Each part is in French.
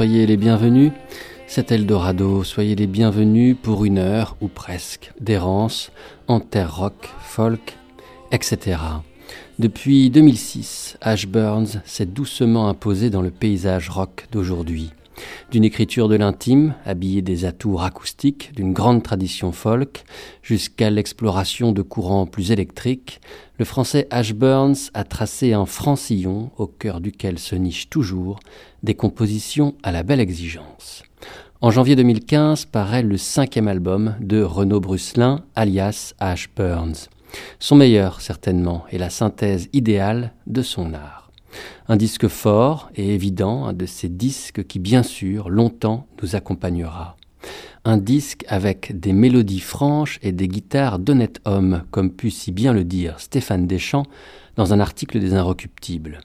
Soyez les bienvenus. C'est Eldorado, soyez les bienvenus pour une heure ou presque d'errance en terre rock, folk, etc. Depuis 2006, Ash Burns s'est doucement imposé dans le paysage rock d'aujourd'hui. D'une écriture de l'intime, habillée des atours acoustiques d'une grande tradition folk, jusqu'à l'exploration de courants plus électriques, le français Ash Burns a tracé un francillon au cœur duquel se nichent toujours des compositions à la belle exigence. En janvier 2015 paraît le cinquième album de Renaud Brusselin, alias Ash Burns. Son meilleur, certainement, est la synthèse idéale de son art. Un disque fort et évident, un de ces disques qui, bien sûr, longtemps nous accompagnera. Un disque avec des mélodies franches et des guitares d'honnête homme, comme put si bien le dire Stéphane Deschamps dans un article des Inrecuptibles.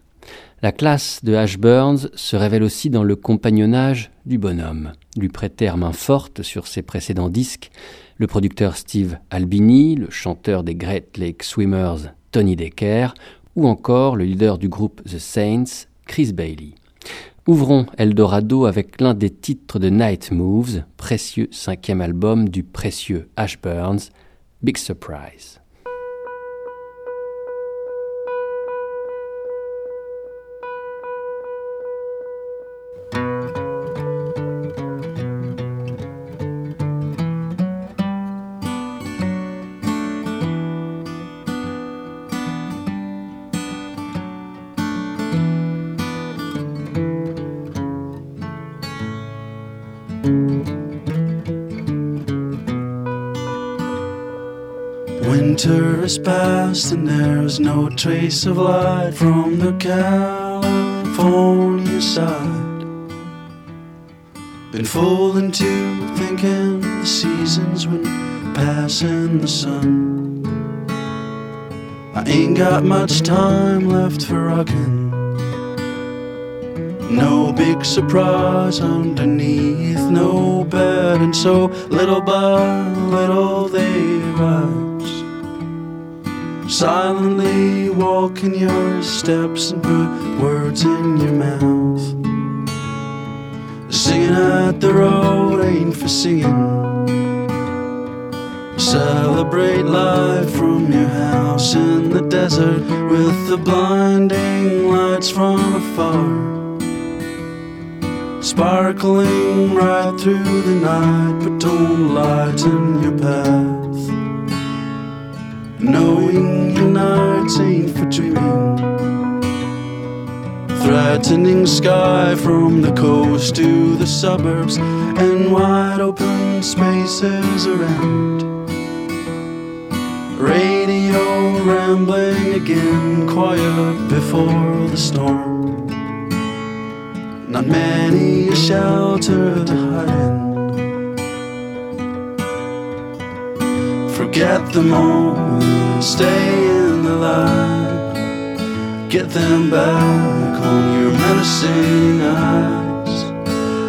La classe de Ash Burns se révèle aussi dans le compagnonnage du bonhomme. Lui prêtèrent main forte sur ses précédents disques le producteur Steve Albini, le chanteur des Great Lake Swimmers Tony Decker ou encore le leader du groupe The Saints, Chris Bailey. Ouvrons Eldorado avec l'un des titres de Night Moves, précieux cinquième album du précieux Ash Burns, Big Surprise. Has passed and there's no trace of light from the California side. Been fooling to thinking the seasons when passing the sun. I ain't got much time left for rocking. No big surprise underneath, no bed, and so little by little they rise silently walk in your steps and put words in your mouth. Singing at the road ain't for singing. Celebrate life from your house in the desert with the blinding lights from afar. Sparkling right through the night, but don't lighten your path. Knowing your nights ain't for dreaming. Threatening sky from the coast to the suburbs and wide open spaces around. Radio rambling again, quiet before the storm. Not many a shelter to hide in. Forget them all, stay in the light. Get them back on your menacing eyes.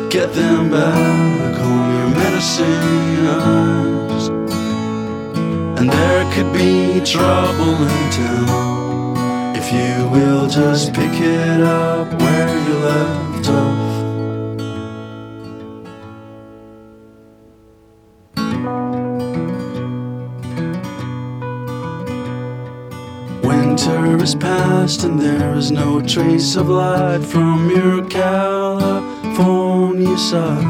Get them back on your menacing eyes. And there could be trouble in town if you will just pick it up where you left off. Winter is past and there is no trace of light from your California side.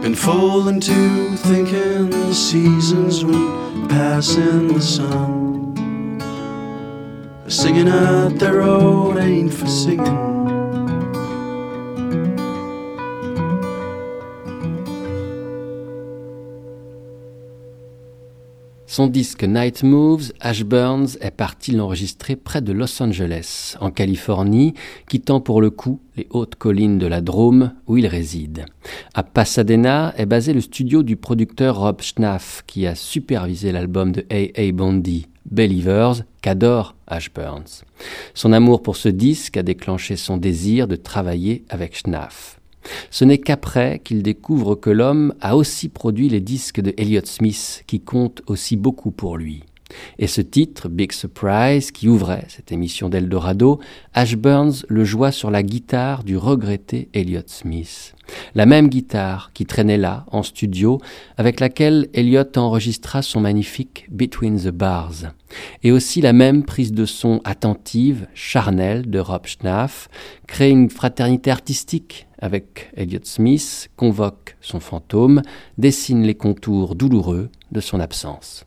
Been fooling to thinking the seasons went passing the sun. Singing at the road ain't for singing. Son disque Night Moves, Ash Burns est parti l'enregistrer près de Los Angeles, en Californie, quittant pour le coup les hautes collines de la Drôme où il réside. À Pasadena est basé le studio du producteur Rob Schnaff, qui a supervisé l'album de A.A. Bondi, Believers, qu'adore Ash Burns. Son amour pour ce disque a déclenché son désir de travailler avec Schnaff. Ce n'est qu'après qu'il découvre que l'homme a aussi produit les disques de Elliott Smith, qui comptent aussi beaucoup pour lui. Et ce titre, Big Surprise, qui ouvrait cette émission d'Eldorado, Ash Burns le joua sur la guitare du regretté Elliott Smith. La même guitare qui traînait là, en studio, avec laquelle Elliott enregistra son magnifique Between the Bars. Et aussi la même prise de son attentive, charnelle de Rob Schnaff, crée une fraternité artistique avec Elliott Smith, convoque son fantôme, dessine les contours douloureux de son absence.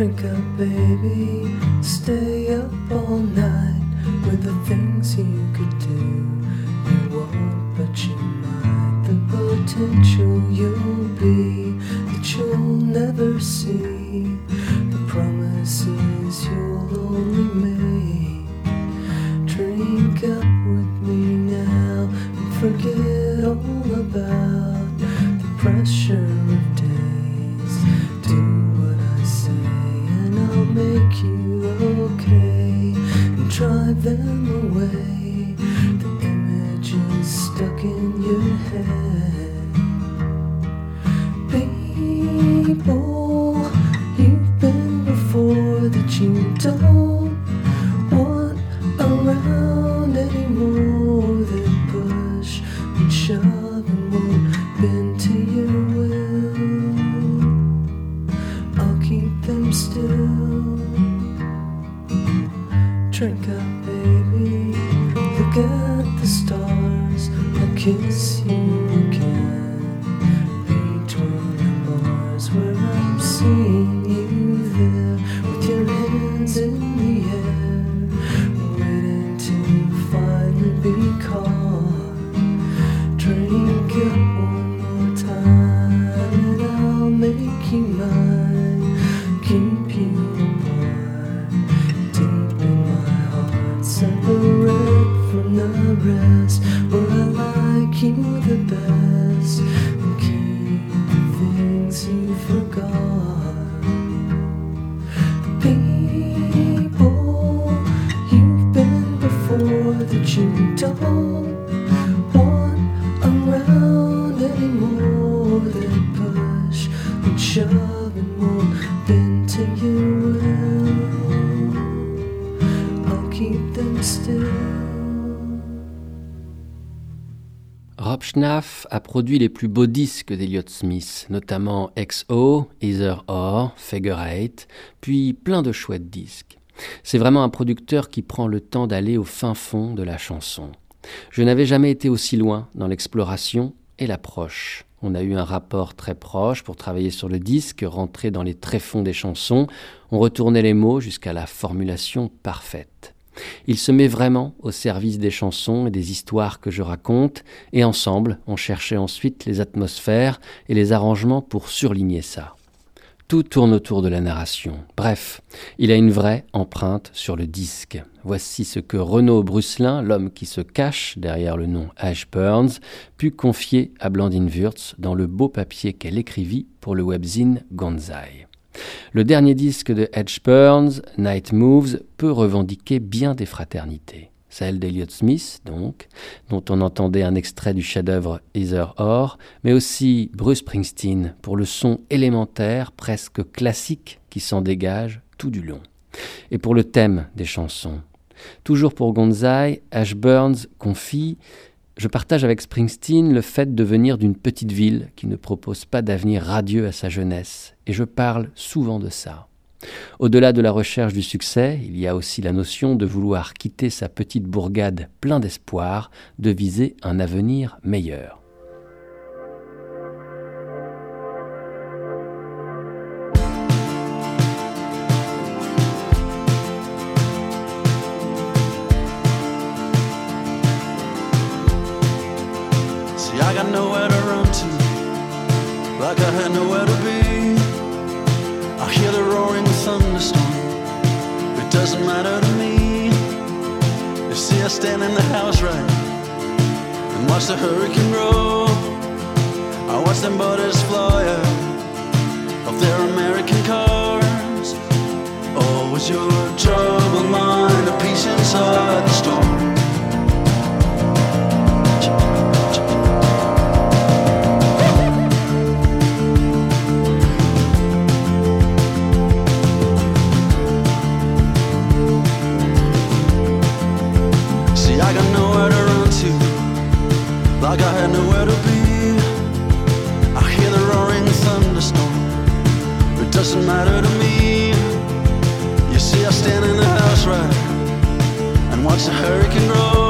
Drink up, baby. Stay up all night with the things you could do. You won't, but you might. The potential you'll be you'll never see. The promises you'll only make. Drink up with me now and forget all about the pressure of days. Do what I say and I'll make you okay and drive them away. The images stuck in your head. 진짜 produit les plus beaux disques d'Elliott Smith, notamment XO, Either Or, Figure Eight, puis plein de chouettes disques. C'est vraiment un producteur qui prend le temps d'aller au fin fond de la chanson. Je n'avais jamais été aussi loin dans l'exploration et l'approche. On a eu un rapport très proche pour travailler sur le disque, rentrer dans les tréfonds des chansons, on retournait les mots jusqu'à la formulation parfaite. Il se met vraiment au service des chansons et des histoires que je raconte, et ensemble, on cherchait ensuite les atmosphères et les arrangements pour surligner ça. Tout tourne autour de la narration. Bref, il a une vraie empreinte sur le disque. Voici ce que Renaud Brusselin, l'homme qui se cache derrière le nom Ash Burns, put confier à Blandine Wurtz dans le beau papier qu'elle écrivit pour le webzine Gonzai. Le dernier disque de Edge Burns, Night Moves, peut revendiquer bien des fraternités. Celle d'Elliott Smith, donc, dont on entendait un extrait du chef-d'œuvre Either Or, mais aussi Bruce Springsteen pour le son élémentaire, presque classique, qui s'en dégage tout du long. Et pour le thème des chansons. Toujours pour Gonzai, Ash Burns confie je partage avec Springsteen le fait de venir d'une petite ville qui ne propose pas d'avenir radieux à sa jeunesse, et je parle souvent de ça. Au-delà de la recherche du succès, il y a aussi la notion de vouloir quitter sa petite bourgade plein d'espoir, de viser un avenir meilleur. The hurricane grow. I watch them butters fly out of their American cars. Oh, Always your troubled mind a peace inside the storm? doesn't matter to me. You see, I stand in the house right and watch the hurricane roll.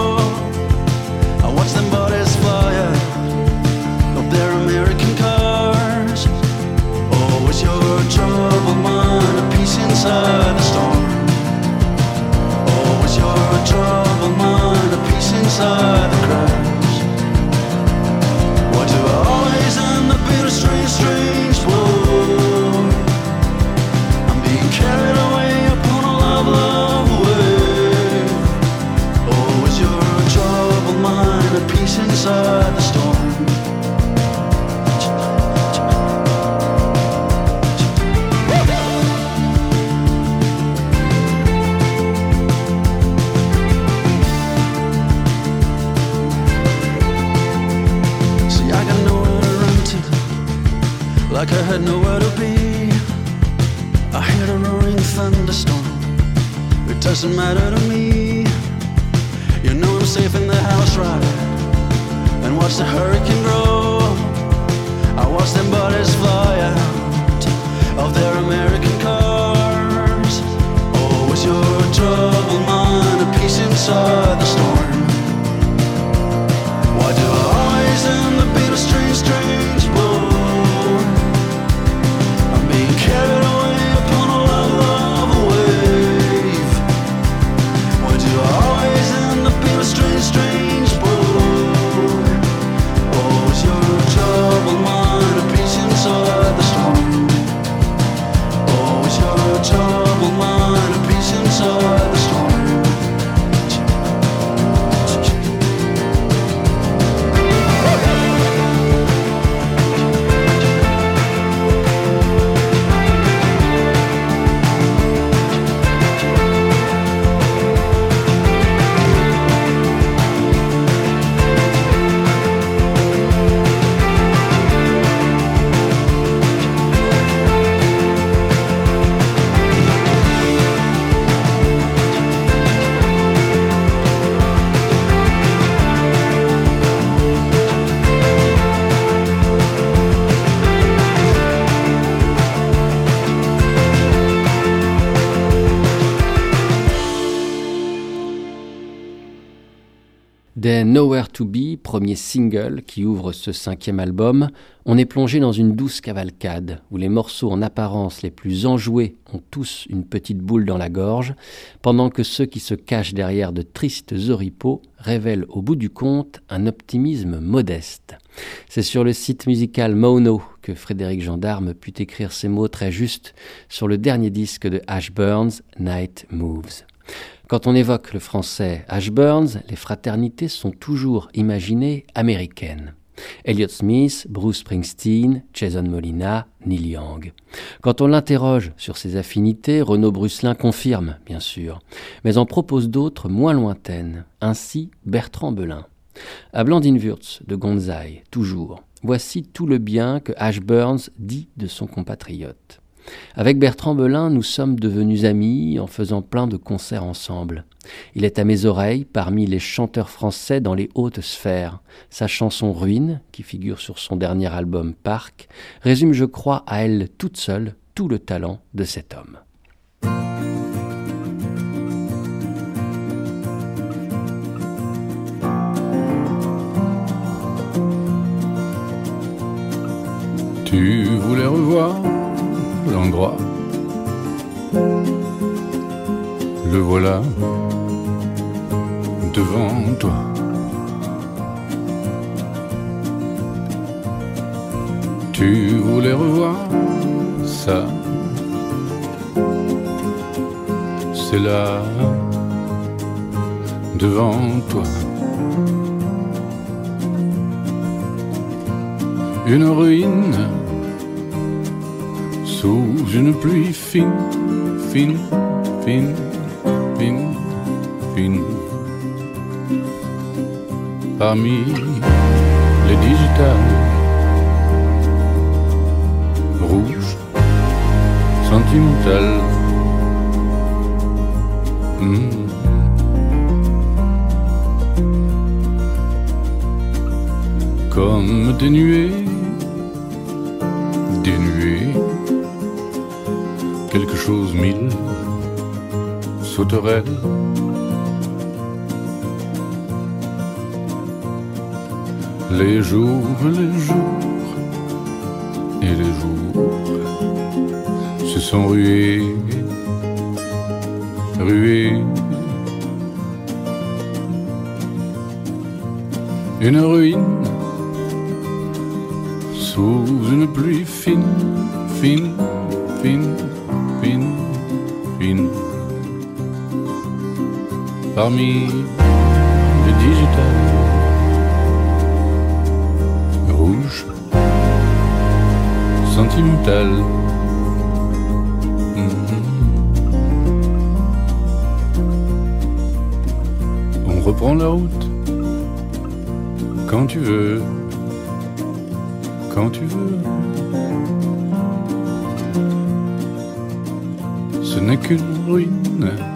Des Nowhere to Be, premier single qui ouvre ce cinquième album, on est plongé dans une douce cavalcade où les morceaux en apparence les plus enjoués ont tous une petite boule dans la gorge, pendant que ceux qui se cachent derrière de tristes oripeaux révèlent au bout du compte un optimisme modeste. C'est sur le site musical Mono que Frédéric Gendarme put écrire ces mots très justes sur le dernier disque de Ash Burns, Night Moves. Quand on évoque le français Ash Burns, les fraternités sont toujours imaginées américaines. Elliott Smith, Bruce Springsteen, Jason Molina, Neil Young. Quand on l'interroge sur ses affinités, Renaud Brusselin confirme, bien sûr, mais en propose d'autres moins lointaines, ainsi Bertrand Belin. À Blandine-Wurtz de Gonzaï, toujours, voici tout le bien que Ash Burns dit de son compatriote. Avec Bertrand Belin, nous sommes devenus amis en faisant plein de concerts ensemble. Il est à mes oreilles parmi les chanteurs français dans les hautes sphères. Sa chanson Ruine, qui figure sur son dernier album Parc, résume, je crois, à elle toute seule tout le talent de cet homme. Tu voulais revoir Le voilà devant toi. Tu voulais revoir ça. C'est là devant toi. Une ruine sous une pluie fine, fine, fine, fine, fine. Parmi les digitales rouges, sentimentales. Hmm. Comme des nuées, Les jours, les jours et les jours se sont rués, rués. Une ruine sous une pluie fine, fine parmi le digital. Rouge, sentimental. Mm-hmm. On reprend la route quand tu veux, quand tu veux. Ce n'est qu'une ruine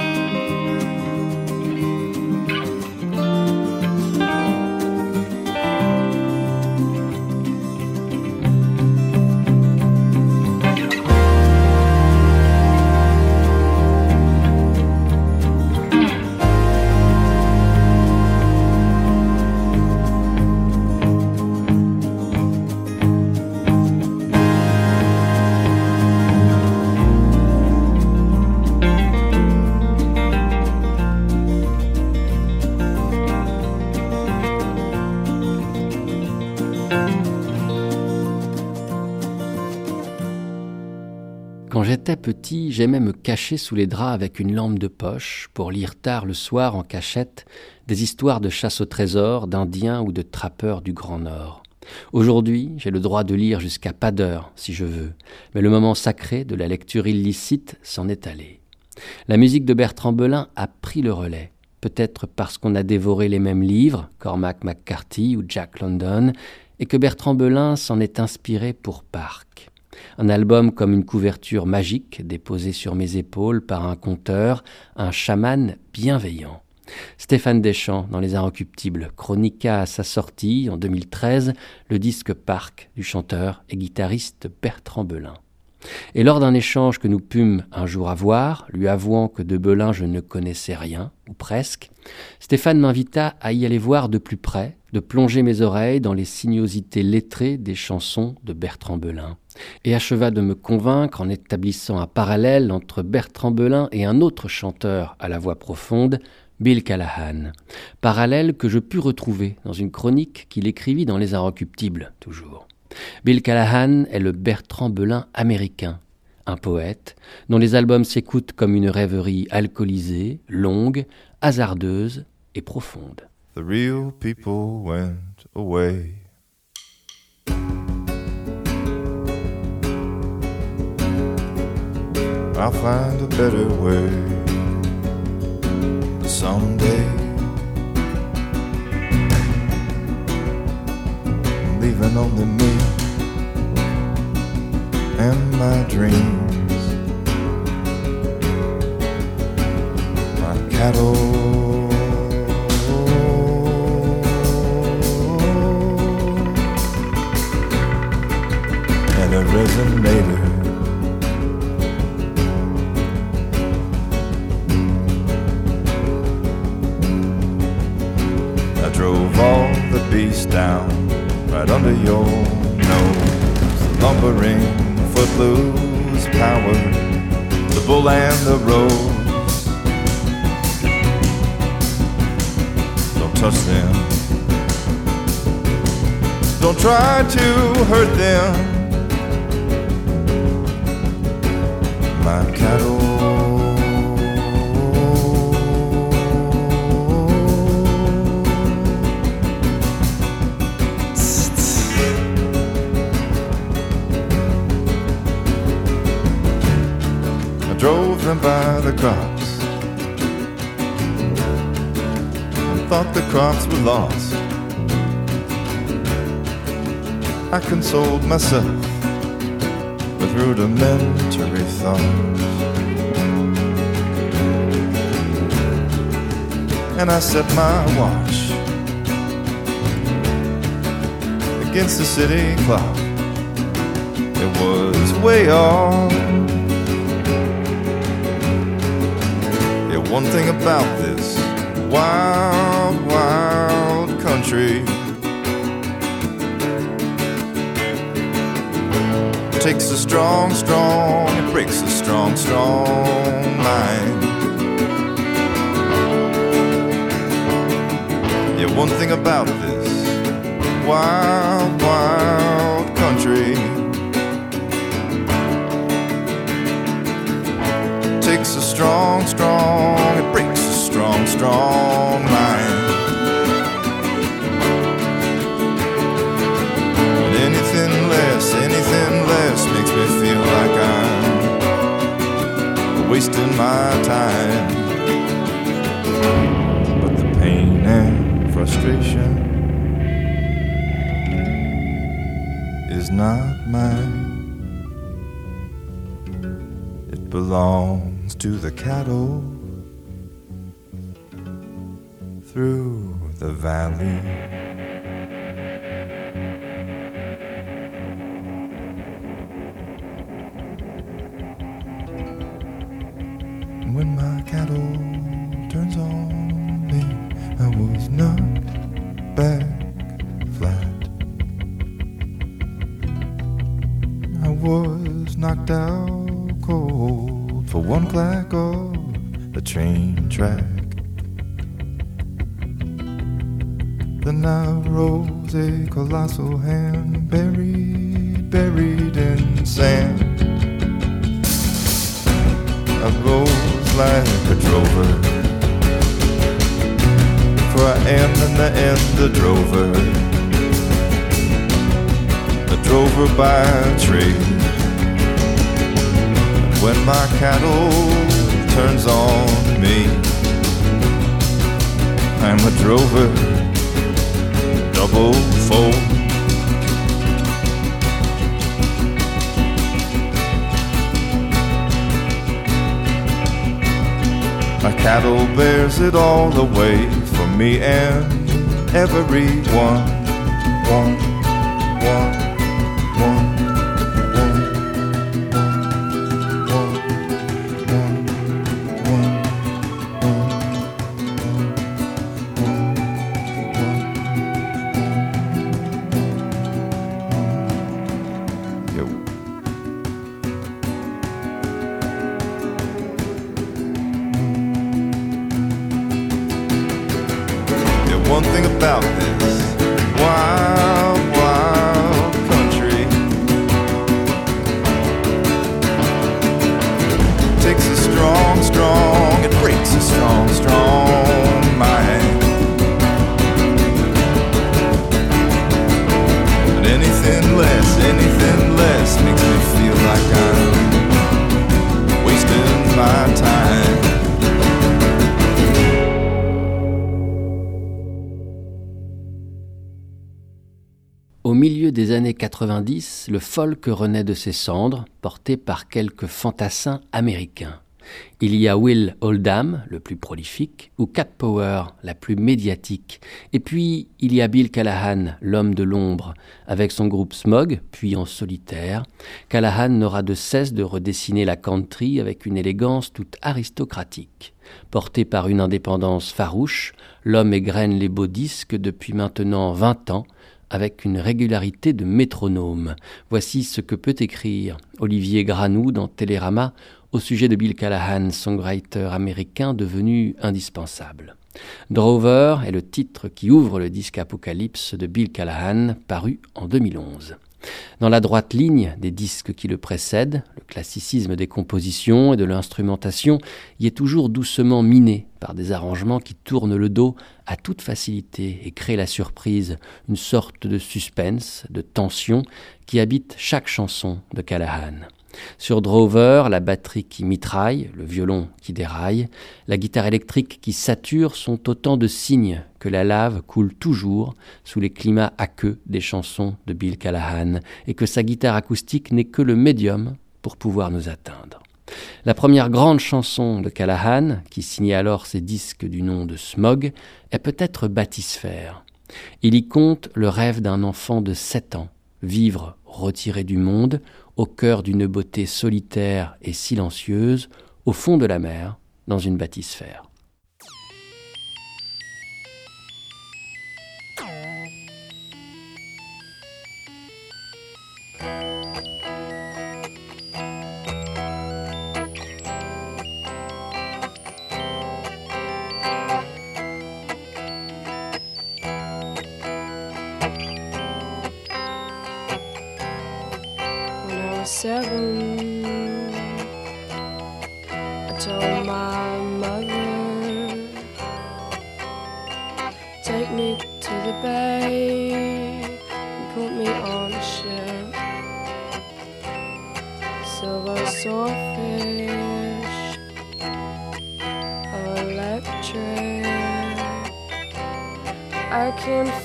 petit, j'aimais me cacher sous les draps avec une lampe de poche pour lire tard le soir en cachette des histoires de chasse au trésor, d'indiens ou de trappeurs du Grand Nord. Aujourd'hui, j'ai le droit de lire jusqu'à pas d'heure, si je veux, mais le moment sacré de la lecture illicite s'en est allé. La musique de Bertrand Belin a pris le relais, peut-être parce qu'on a dévoré les mêmes livres, Cormac McCarthy ou Jack London, et que Bertrand Belin s'en est inspiré pour Park. Un album comme une couverture magique déposée sur mes épaules par un conteur, un chaman bienveillant. Stéphane Deschamps dans Les Inrecuptibles chroniqua à sa sortie en 2013 le disque Parc du chanteur et guitariste Bertrand Belin. Et lors d'un échange que nous pûmes un jour avoir, lui avouant que de Belin je ne connaissais rien, ou presque, Stéphane m'invita à y aller voir de plus près, de plonger mes oreilles dans les sinuosités lettrées des chansons de Bertrand Belin, et acheva de me convaincre en établissant un parallèle entre Bertrand Belin et un autre chanteur à la voix profonde, Bill Callahan, parallèle que je pus retrouver dans une chronique qu'il écrivit dans Les Inrecuptibles, toujours. Bill Callahan est le Bertrand Belin américain, un poète dont les albums s'écoutent comme une rêverie alcoolisée, longue, hasardeuse et profonde. The real people went away. I'll find a better way someday. Leaving only me and my dreams, my cattle. And a resonator drove all the beasts down right under your nose. The lumbering, footloose power, the bull and the rose. Don't touch them. Don't try to hurt them. My cattle. By the crops and thought the crops were lost. I consoled myself with rudimentary thoughts. And I set my watch against the city clock. It was way off. One thing about this wild, wild country takes a strong, strong, it breaks a strong, strong mind. Yeah, one thing about this wild, wild strong, strong, it breaks a strong, strong mind. And anything less, anything less makes me feel like I'm wasting my time. But the pain and frustration is not mine. It belongs to the cattle through the valley. When my cattle turns on me, I was knocked colossal buried, buried in sand. I rose like a drover, for I am in the end a drover, a drover by trade. And when my cattle turns on me, I'm a drover, double fold. Cattle bears it all the way for me and everyone. One, one, strong, strong, it breaks a strong, strong mind. And anything less, anything less makes me feel like I'm wasting my time. Au milieu des années 90, le folk renaît de ses cendres, porté par quelques fantassins américains. Il y a Will Oldham, le plus prolifique, ou Cat Power, la plus médiatique. Et puis, il y a Bill Callahan, l'homme de l'ombre, avec son groupe Smog, puis en solitaire. Callahan n'aura de cesse de redessiner la country avec une élégance toute aristocratique. Porté par une indépendance farouche, l'homme égrène les beaux disques depuis maintenant vingt ans, avec une régularité de métronome. Voici ce que peut écrire Olivier Granou dans Télérama au sujet de Bill Callahan, songwriter américain devenu indispensable. Drover est le titre qui ouvre le disque Apocalypse de Bill Callahan, paru en 2011. Dans la droite ligne des disques qui le précèdent, le classicisme des compositions et de l'instrumentation y est toujours doucement miné par des arrangements qui tournent le dos à toute facilité et créent la surprise, une sorte de suspense, de tension qui habite chaque chanson de Callahan. Sur Drover, la batterie qui mitraille, le violon qui déraille, la guitare électrique qui sature sont autant de signes que la lave coule toujours sous les climats aqueux des chansons de Bill Callahan et que sa guitare acoustique n'est que le médium pour pouvoir nous atteindre. La première grande chanson de Callahan, qui signait alors ses disques du nom de Smog, est peut-être Bathysphère. Il y compte le rêve d'un enfant de sept ans, vivre retiré du monde, au cœur d'une beauté solitaire et silencieuse, au fond de la mer, dans une bathysphère.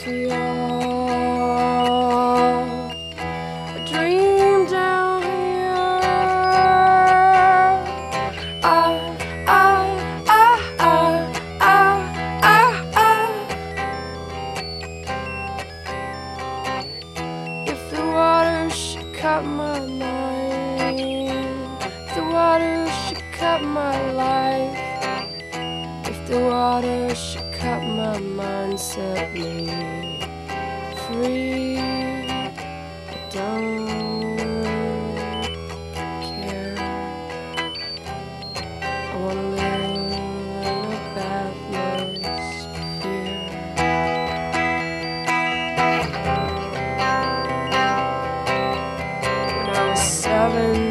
Yeah. And.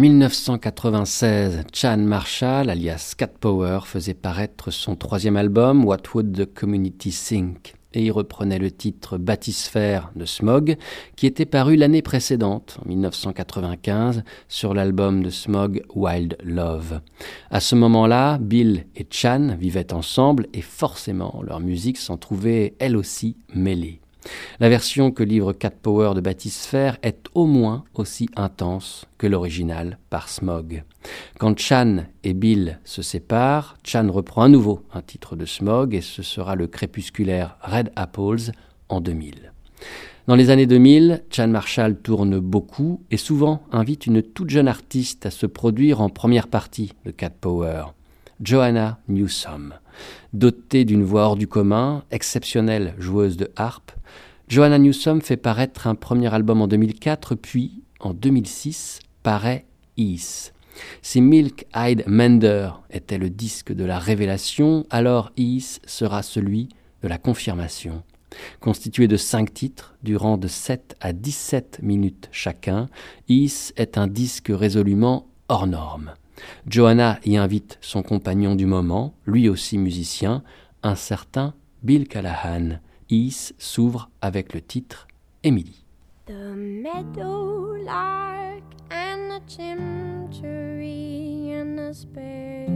1996, Chan Marshall, alias Cat Power, faisait paraître son troisième album, What Would the Community Think? Et il reprenait le titre Bathysphère de Smog, qui était paru l'année précédente, en 1995, sur l'album de Smog Wild Love. À ce moment-là, Bill et Chan vivaient ensemble et forcément leur musique s'en trouvait elle aussi mêlée. La version que livre Cat Power de Bathysphère est au moins aussi intense que l'original par Smog. Quand Chan et Bill se séparent, Chan reprend à nouveau un titre de Smog et ce sera le crépusculaire Red Apples en 2000. Dans les années 2000, Chan Marshall tourne beaucoup et souvent invite une toute jeune artiste à se produire en première partie de Cat Power. Joanna Newsom. Dotée d'une voix hors du commun, exceptionnelle joueuse de harpe, Joanna Newsom fait paraître un premier album en 2004, puis en 2006 paraît Ease. Si Milk Eyed Mender était le disque de la révélation, alors Ease sera celui de la confirmation. Constitué de cinq titres, durant de 7 à 17 minutes chacun, Ease est un disque résolument hors norme. Johanna y invite son compagnon du moment, lui aussi musicien, un certain Bill Callahan. Is s'ouvre avec le titre Emily. The meadowlark and the chimchuree and the sparrow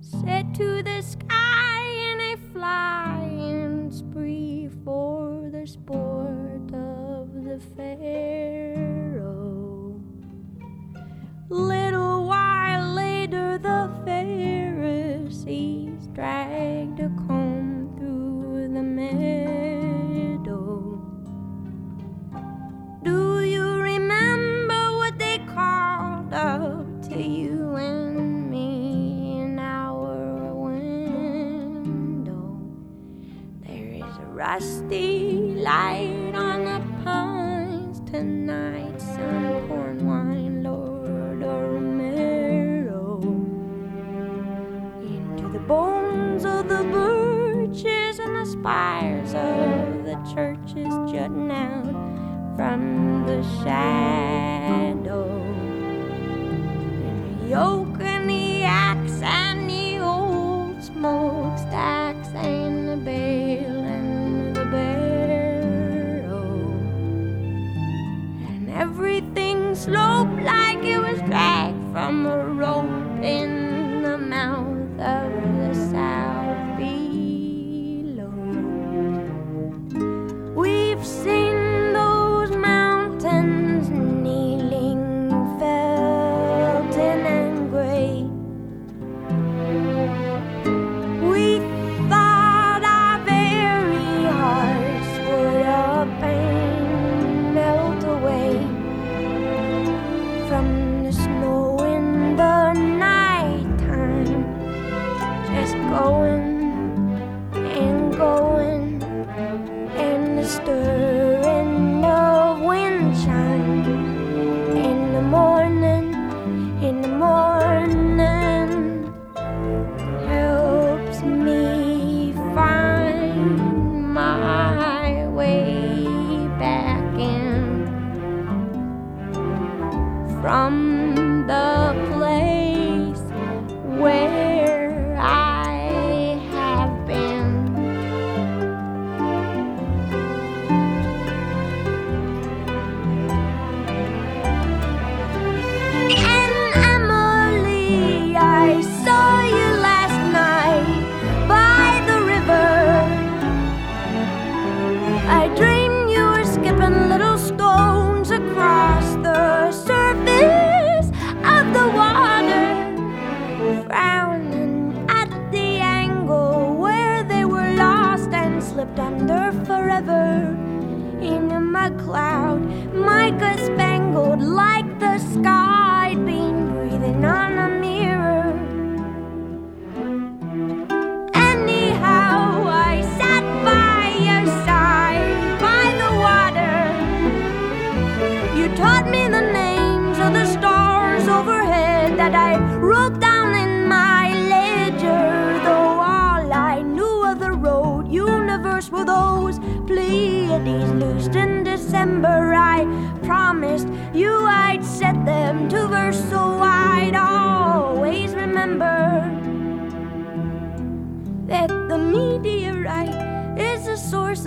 set to the sky in a flying spree for the sport the pharaoh. Little while later, the Pharisees dragged a comb through the meadow. Do you remember what they called up to you and me in our window? There is a rusty light shine.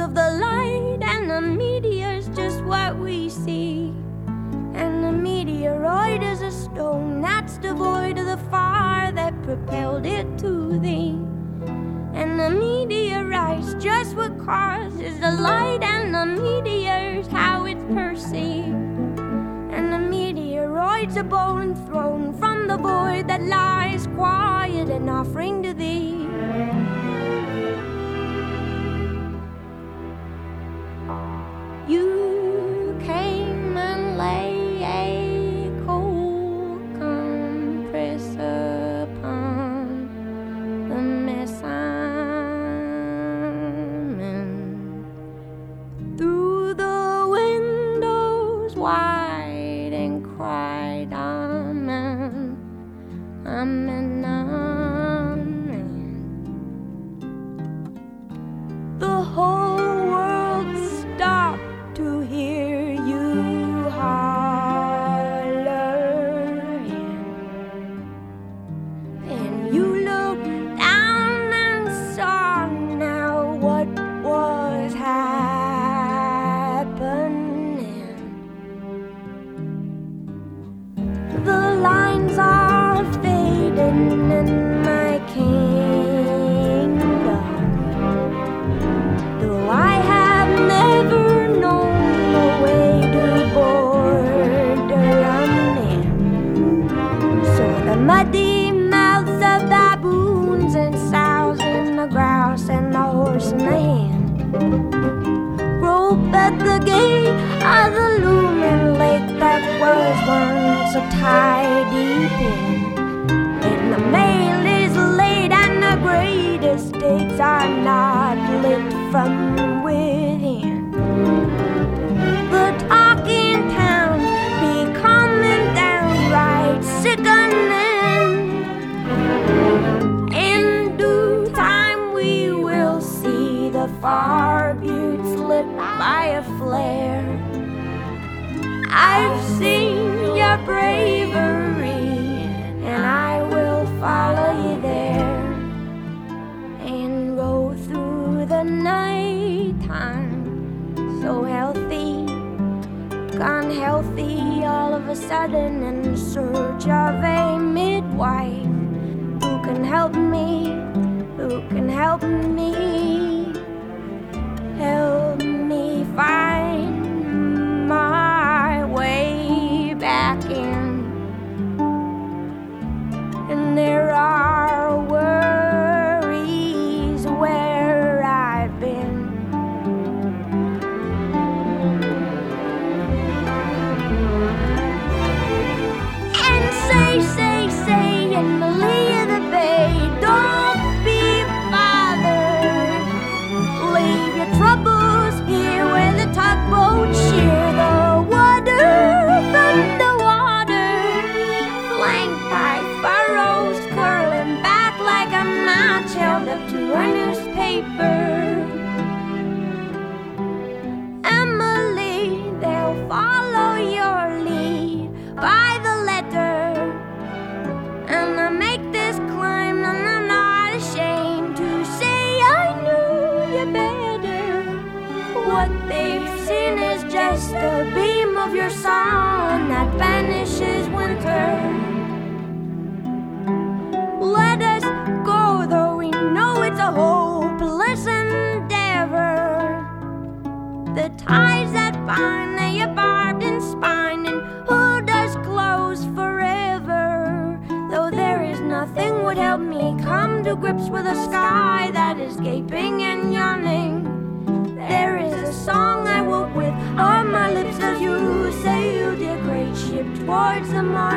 of the light, and the meteor's just what we see. And the meteoroid is a stone that's devoid of the fire that propelled it to thee. And the meteorite's just what causes the light, and the meteor's how it's perceived. And the meteoroid's a bone thrown from the void that lies quiet and offering Wife, Who can help me? Who can help me? Help me find. the morning.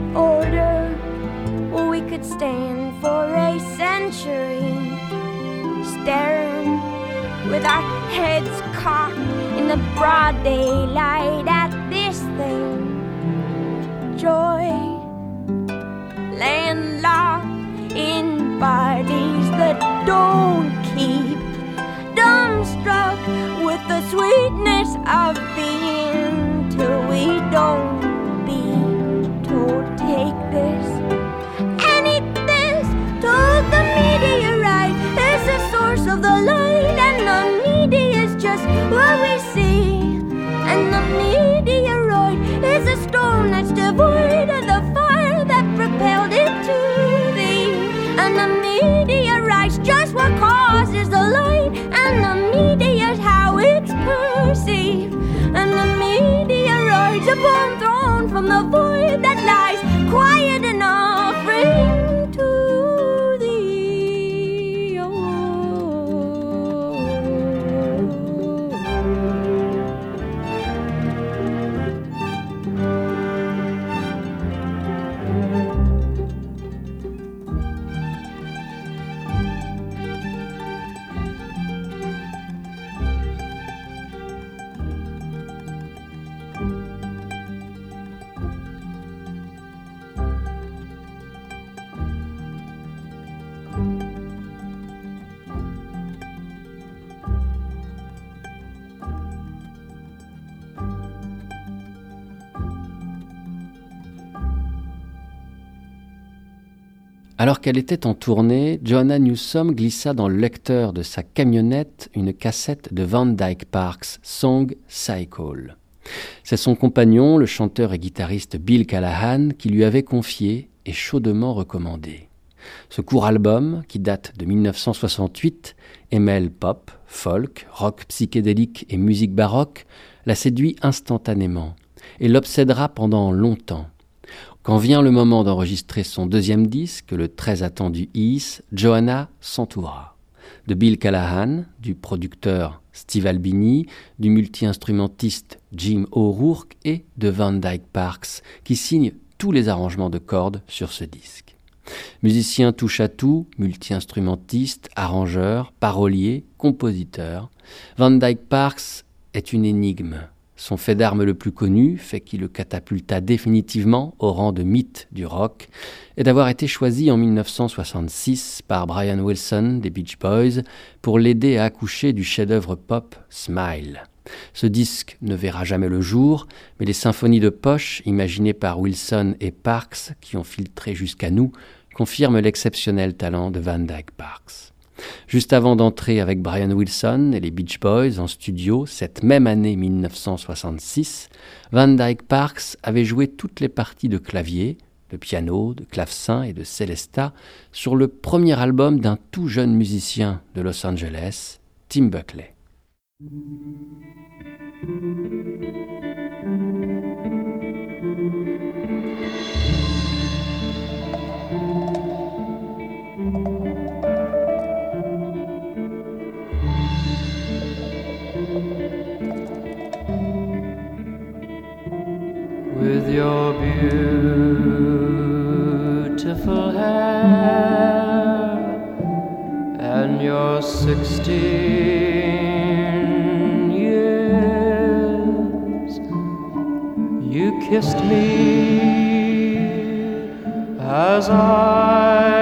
good order, we could stand for a century staring with our heads cocked in the broad daylight at this thing. Joy, landlocked in bodies that don't keep, dumbstruck with the sweetness of being till we don't. mà vui that lại Alors qu'elle était en tournée, Joanna Newsom glissa dans le lecteur de sa camionnette une cassette de Van Dyke Parks, Song Cycle. C'est son compagnon, le chanteur et guitariste Bill Callahan, qui lui avait confié et chaudement recommandé. Ce court album, qui date de 1968 et mêle pop, folk, rock psychédélique et musique baroque, la séduit instantanément et l'obsédera pendant longtemps. Quand vient le moment d'enregistrer son deuxième disque, le très attendu Is, Johanna s'entoura. De Bill Callahan, du producteur Steve Albini, du multi-instrumentiste Jim O'Rourke et de Van Dyke Parks, qui signe tous les arrangements de cordes sur ce disque. Musicien touche à tout, multi-instrumentiste, arrangeur, parolier, compositeur, Van Dyke Parks est une énigme son fait d'arme le plus connu, fait qui le catapulta définitivement au rang de mythe du rock, est d'avoir été choisi en 1966 par Brian Wilson des Beach Boys pour l'aider à accoucher du chef-d'œuvre pop Smile. Ce disque ne verra jamais le jour, mais les symphonies de poche imaginées par Wilson et Parks, qui ont filtré jusqu'à nous, confirment l'exceptionnel talent de Van Dyke Parks. Juste avant d'entrer avec Brian Wilson et les Beach Boys en studio cette même année 1966, Van Dyke Parks avait joué toutes les parties de clavier, de piano, de clavecin et de celesta sur le premier album d'un tout jeune musicien de Los Angeles, Tim Buckley. With your beautiful hair and your sixteen years. You kissed me as I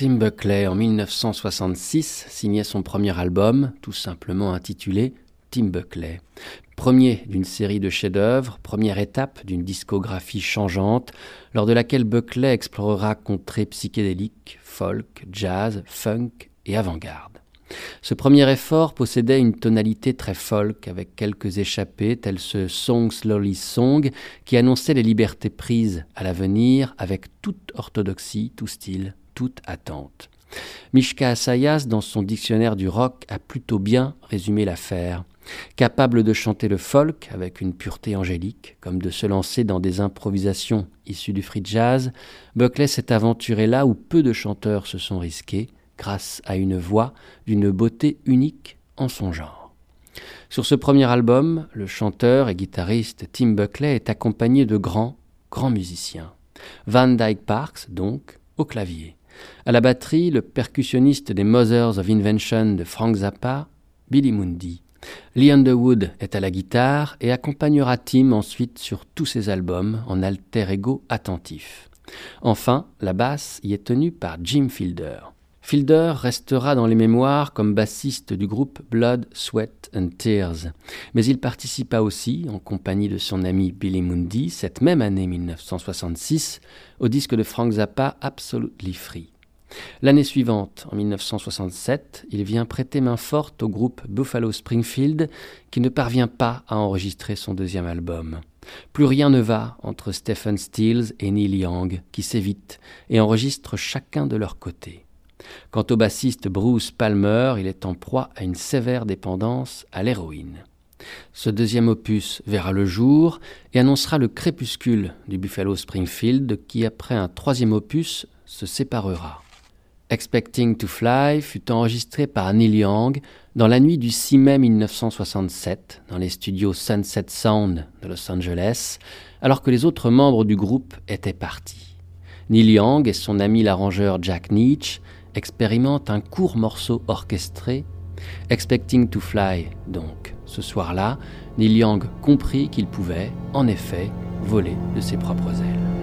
Tim Buckley, en 1966, signait son premier album, tout simplement intitulé Tim Buckley. Premier d'une série de chefs-d'œuvre, première étape d'une discographie changeante, lors de laquelle Buckley explorera contrées psychédéliques, folk, jazz, funk et avant-garde. Ce premier effort possédait une tonalité très folk, avec quelques échappées, telles ce Song Slowly Song, qui annonçait les libertés prises à l'avenir avec toute orthodoxie, tout style, toute attente. Mishka Asayas, dans son dictionnaire du rock, a plutôt bien résumé l'affaire. Capable de chanter le folk avec une pureté angélique, comme de se lancer dans des improvisations issues du free jazz, Buckley s'est aventuré là où peu de chanteurs se sont risqués, grâce à une voix d'une beauté unique en son genre. Sur ce premier album, le chanteur et guitariste Tim Buckley est accompagné de grands, grands musiciens. Van Dyke Parks, donc, au clavier. À la batterie, le percussionniste des Mothers of Invention de Frank Zappa, Billy Mundy. Lee Underwood est à la guitare et accompagnera Tim ensuite sur tous ses albums en alter ego attentif. Enfin, la basse y est tenue par Jim Fielder. Fielder restera dans les mémoires comme bassiste du groupe Blood, Sweat and Tears, mais il participa aussi, en compagnie de son ami Billy Mundy, cette même année 1966, au disque de Frank Zappa Absolutely Free. L'année suivante, en 1967, il vient prêter main forte au groupe Buffalo Springfield, qui ne parvient pas à enregistrer son deuxième album. Plus rien ne va entre Stephen Stills et Neil Young, qui s'évitent et enregistrent chacun de leur côté. Quant au bassiste Bruce Palmer, il est en proie à une sévère dépendance à l'héroïne. Ce deuxième opus verra le jour et annoncera le crépuscule du Buffalo Springfield qui, après un troisième opus, se séparera. Expecting to Fly fut enregistré par Neil Young dans la nuit du 6 mai 1967 dans les studios Sunset Sound de Los Angeles, alors que les autres membres du groupe étaient partis. Neil Young et son ami l'arrangeur Jack Nietzsche expérimentent un court morceau orchestré, Expecting to Fly donc. Ce soir-là, Neil Young comprit qu'il pouvait, en effet, voler de ses propres ailes.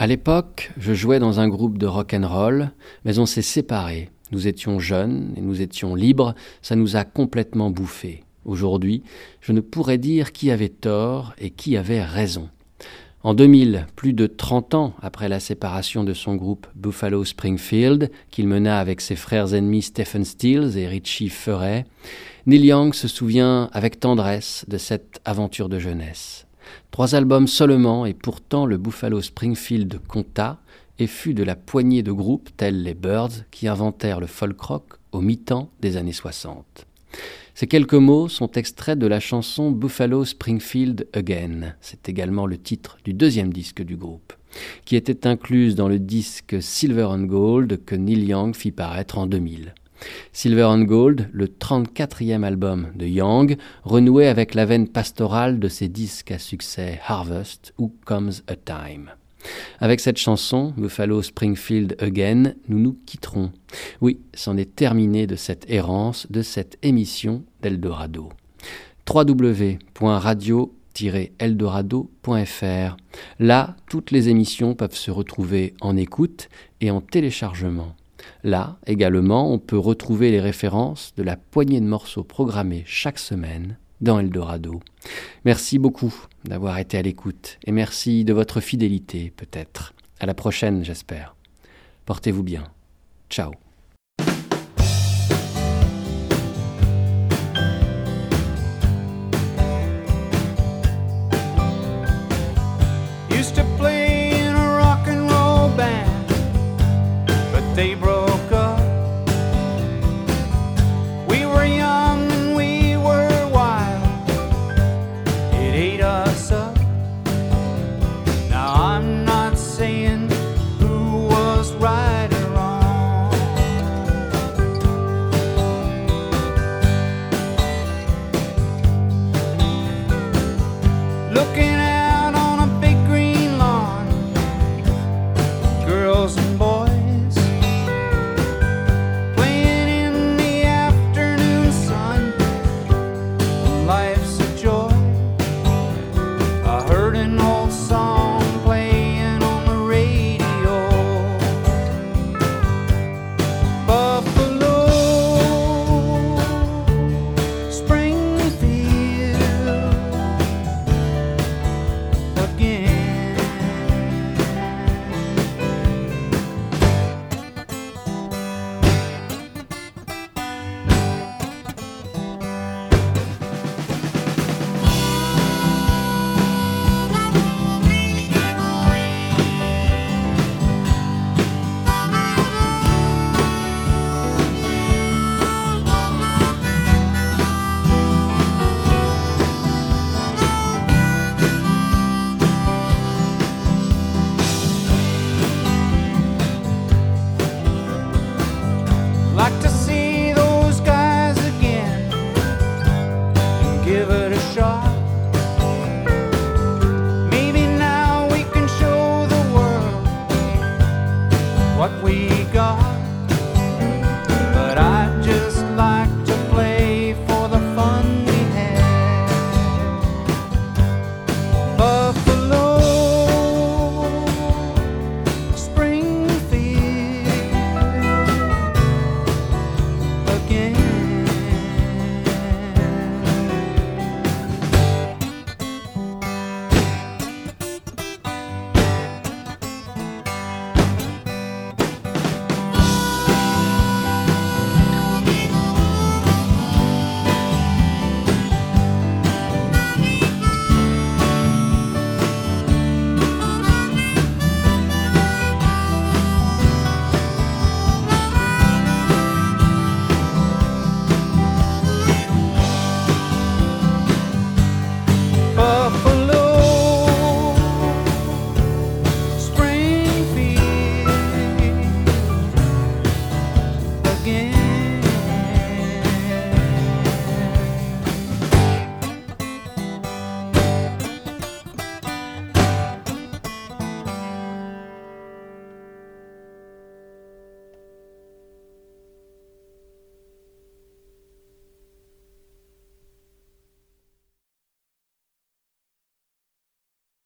À l'époque, je jouais dans un groupe de rock and roll, mais on s'est séparés. Nous étions jeunes et nous étions libres, ça nous a complètement bouffés. Aujourd'hui, je ne pourrais dire qui avait tort et qui avait raison. En 2000, plus de 30 ans après la séparation de son groupe Buffalo Springfield, qu'il mena avec ses frères ennemis Stephen Stills et Richie Furay, Neil Young se souvient avec tendresse de cette aventure de jeunesse. Trois albums seulement, et pourtant le Buffalo Springfield compta et fut de la poignée de groupes tels les Birds qui inventèrent le folk rock au mi-temps des années 60. Ces quelques mots sont extraits de la chanson Buffalo Springfield Again. C'est également le titre du deuxième disque du groupe, qui était incluse dans le disque Silver and Gold que Neil Young fit paraître en 2000. Silver and Gold, le 34e album de Young, renouait avec la veine pastorale de ses disques à succès Harvest ou Comes a Time. Avec cette chanson, Buffalo Springfield Again, nous nous quitterons. Oui, c'en est terminé de cette errance, de cette émission d'Eldorado. www.radio-eldorado.fr. Là, toutes les émissions peuvent se retrouver en écoute et en téléchargement. Là, également, on peut retrouver les références de la poignée de morceaux programmés chaque semaine dans Eldorado. Merci beaucoup d'avoir été à l'écoute et merci de votre fidélité peut-être. À la prochaine, j'espère. Portez-vous bien. Ciao.